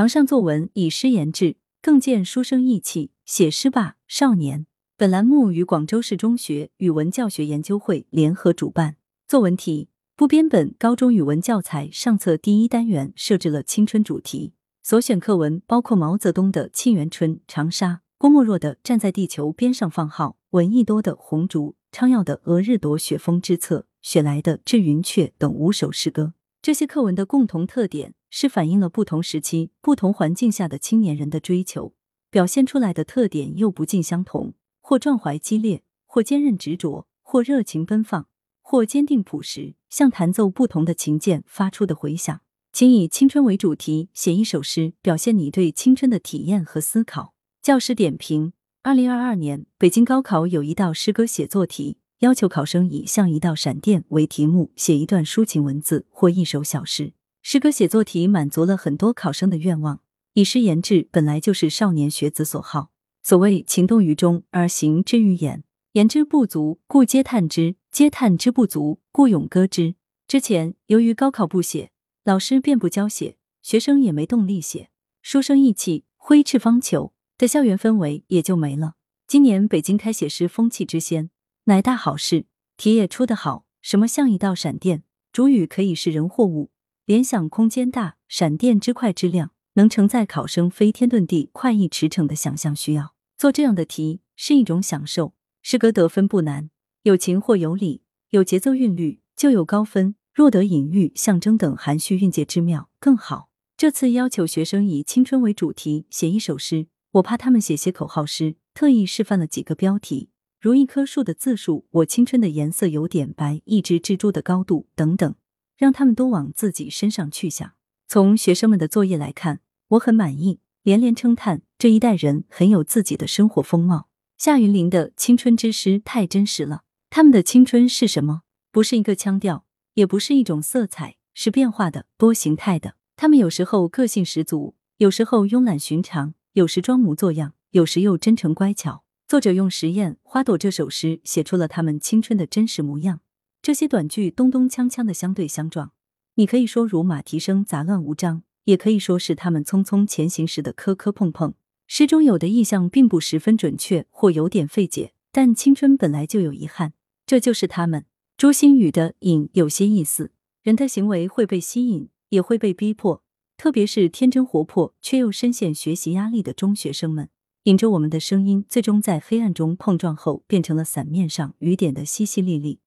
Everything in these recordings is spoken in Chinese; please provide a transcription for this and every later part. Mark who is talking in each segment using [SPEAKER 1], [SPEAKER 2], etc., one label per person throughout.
[SPEAKER 1] 堂上作文以诗言志，更见书生意气。写诗吧，少年！本栏目与广州市中学语文教学研究会联合主办。作文题：部编本高中语文教材上册第一单元设置了青春主题，所选课文包括毛泽东的《沁园春》《长沙》，郭沫若的《站在地球边上放号》，闻一多的《红烛》，昌耀的《俄日朵雪峰之侧》，雪莱的《致云雀》等五首诗歌。这些课文的共同特点。是反映了不同时期、不同环境下的青年人的追求，表现出来的特点又不尽相同，或壮怀激烈，或坚韧执着，或热情奔放，或坚定朴实，像弹奏不同的琴键发出的回响。请以青春为主题写一首诗，表现你对青春的体验和思考。教师点评：二零二二年北京高考有一道诗歌写作题，要求考生以“像一道闪电”为题目，写一段抒情文字或一首小诗。诗歌写作题满足了很多考生的愿望。以诗言志本来就是少年学子所好。所谓情动于中而行之于言，言之不足，故嗟叹之；嗟叹之不足，故咏歌之。之前由于高考不写，老师便不教写，学生也没动力写，书生意气、挥斥方遒的校园氛围也就没了。今年北京开写诗风气之先，乃大好事。题也出得好，什么像一道闪电，主语可以是人或物。联想空间大，闪电之快之亮，能承载考生飞天遁地、快意驰骋的想象需要。做这样的题是一种享受。诗歌得分不难，有情或有理，有节奏韵律就有高分。若得隐喻、象征等含蓄蕴藉之妙，更好。这次要求学生以青春为主题写一首诗，我怕他们写些口号诗，特意示范了几个标题，如一棵树的字数，我青春的颜色有点白，一只蜘蛛的高度等等。让他们都往自己身上去想。从学生们的作业来看，我很满意，连连称叹这一代人很有自己的生活风貌。夏云林的青春之诗太真实了。他们的青春是什么？不是一个腔调，也不是一种色彩，是变化的、多形态的。他们有时候个性十足，有时候慵懒寻常，有时装模作样，有时又真诚乖巧。作者用实验《花朵》这首诗写出了他们青春的真实模样。这些短句咚咚锵锵的相对相撞，你可以说如马蹄声杂乱无章，也可以说是他们匆匆前行时的磕磕碰碰。诗中有的意象并不十分准确，或有点费解，但青春本来就有遗憾，这就是他们。朱星宇的引有些意思，人的行为会被吸引，也会被逼迫，特别是天真活泼却又深陷学习压力的中学生们，引着我们的声音，最终在黑暗中碰撞后，变成了伞面上雨点的淅淅沥沥。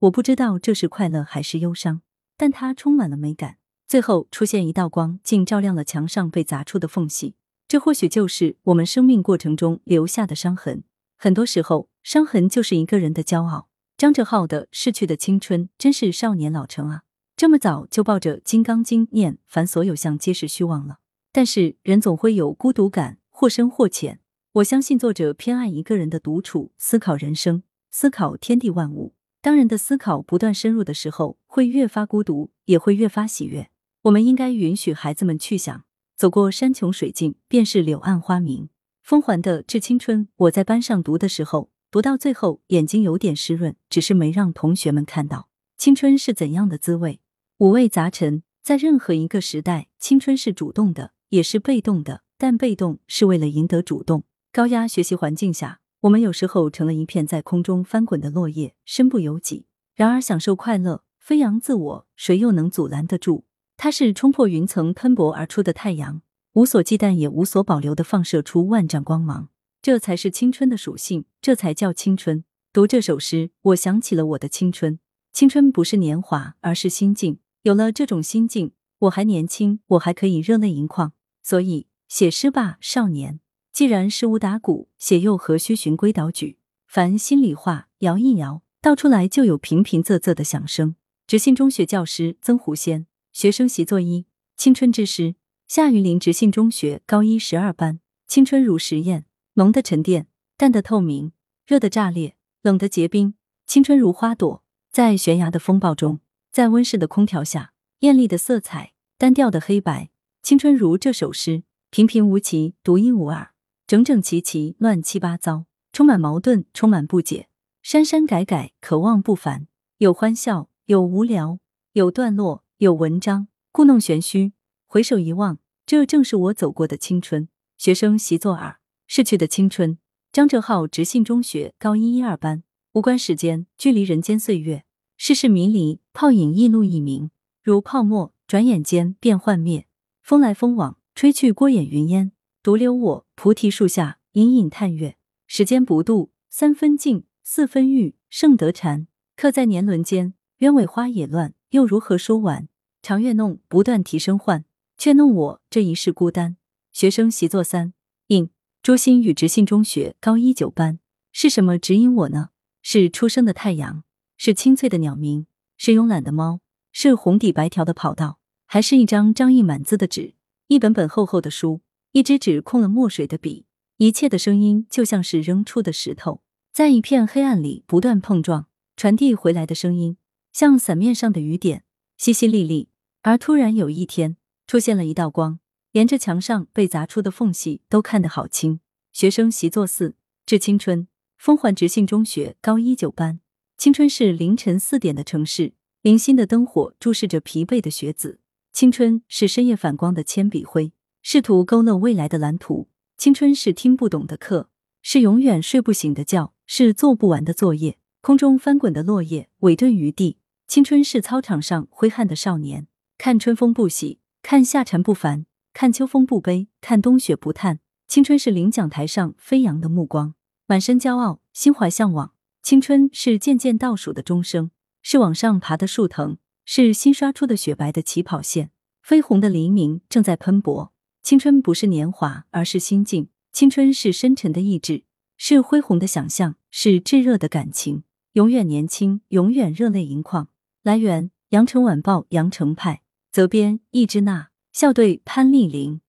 [SPEAKER 1] 我不知道这是快乐还是忧伤，但它充满了美感。最后出现一道光，竟照亮了墙上被砸出的缝隙。这或许就是我们生命过程中留下的伤痕。很多时候，伤痕就是一个人的骄傲。张哲浩的《逝去的青春》真是少年老成啊！这么早就抱着《金刚经》念“凡所有相，皆是虚妄”了。但是人总会有孤独感，或深或浅。我相信作者偏爱一个人的独处，思考人生，思考天地万物。当人的思考不断深入的时候，会越发孤独，也会越发喜悦。我们应该允许孩子们去想，走过山穷水尽，便是柳暗花明。风环的《致青春》，我在班上读的时候，读到最后眼睛有点湿润，只是没让同学们看到青春是怎样的滋味。五味杂陈，在任何一个时代，青春是主动的，也是被动的，但被动是为了赢得主动。高压学习环境下。我们有时候成了一片在空中翻滚的落叶，身不由己。然而，享受快乐、飞扬自我，谁又能阻拦得住？它是冲破云层喷薄而出的太阳，无所忌惮也无所保留的放射出万丈光芒。这才是青春的属性，这才叫青春。读这首诗，我想起了我的青春。青春不是年华，而是心境。有了这种心境，我还年轻，我还可以热泪盈眶。所以，写诗吧，少年。既然是无打鼓，写又何须循规蹈矩？凡心里话，摇一摇，道出来就有平平仄仄的响声。直信中学教师曾狐仙，学生习作一：青春之诗。夏榆林直信中学高一十二班。青春如实验，浓的沉淀，淡的透明，热的炸裂，冷的结冰。青春如花朵，在悬崖的风暴中，在温室的空调下，艳丽的色彩，单调的黑白。青春如这首诗，平平无奇，独一无二。整整齐齐，乱七八糟，充满矛盾，充满不解，删删改改，可望不凡。有欢笑，有无聊，有段落，有文章，故弄玄虚。回首一望，这正是我走过的青春。学生习作二：逝去的青春。张哲浩直信中学高一一二班。无关时间，距离人间岁月，世事迷离，泡影一露亦明，如泡沫，转眼间便幻灭。风来风往，吹去过眼云烟。独留我菩提树下，隐隐叹月。时间不渡，三分静，四分欲，胜得禅。刻在年轮间，鸢尾花也乱，又如何说完？长月弄，不断提升唤，却弄我这一世孤单。学生习作三，应朱心予直信中学高一九班。是什么指引我呢？是初升的太阳，是清脆的鸟鸣，是慵懒的猫，是红底白条的跑道，还是一张张印满字的纸，一本本厚厚的书，一支纸空了墨水的笔？一切的声音就像是扔出的石头，在一片黑暗里不断碰撞，传递回来的声音像伞面上的雨点，淅淅沥沥。而突然有一天，出现了一道光，沿着墙上被砸出的缝隙都看得好清。学生习作四，致青春。丰环直信中学高一九班。青春是凌晨四点的城市，零星的灯火注视着疲惫的学子。青春是深夜反光的铅笔灰，试图勾勒未来的蓝图。青春是听不懂的课，是永远睡不醒的觉，是做不完的作业。空中翻滚的落叶，委顿于地。青春是操场上挥汗的少年，看春风不喜，看夏蝉不烦，看秋风不悲，看冬雪不叹。青春是领奖台上飞扬的目光。满身骄傲，心怀向往。青春是渐渐倒数的钟声，是往上爬的树藤，是新刷出的雪白的起跑线。绯红的黎明正在喷薄。青春不是年华，而是心境。青春是深沉的意志，是恢宏的想象，是炙热的感情。永远年轻，永远热泪盈眶。来源：羊城晚报羊城派，责编：易之娜，校对：潘丽玲。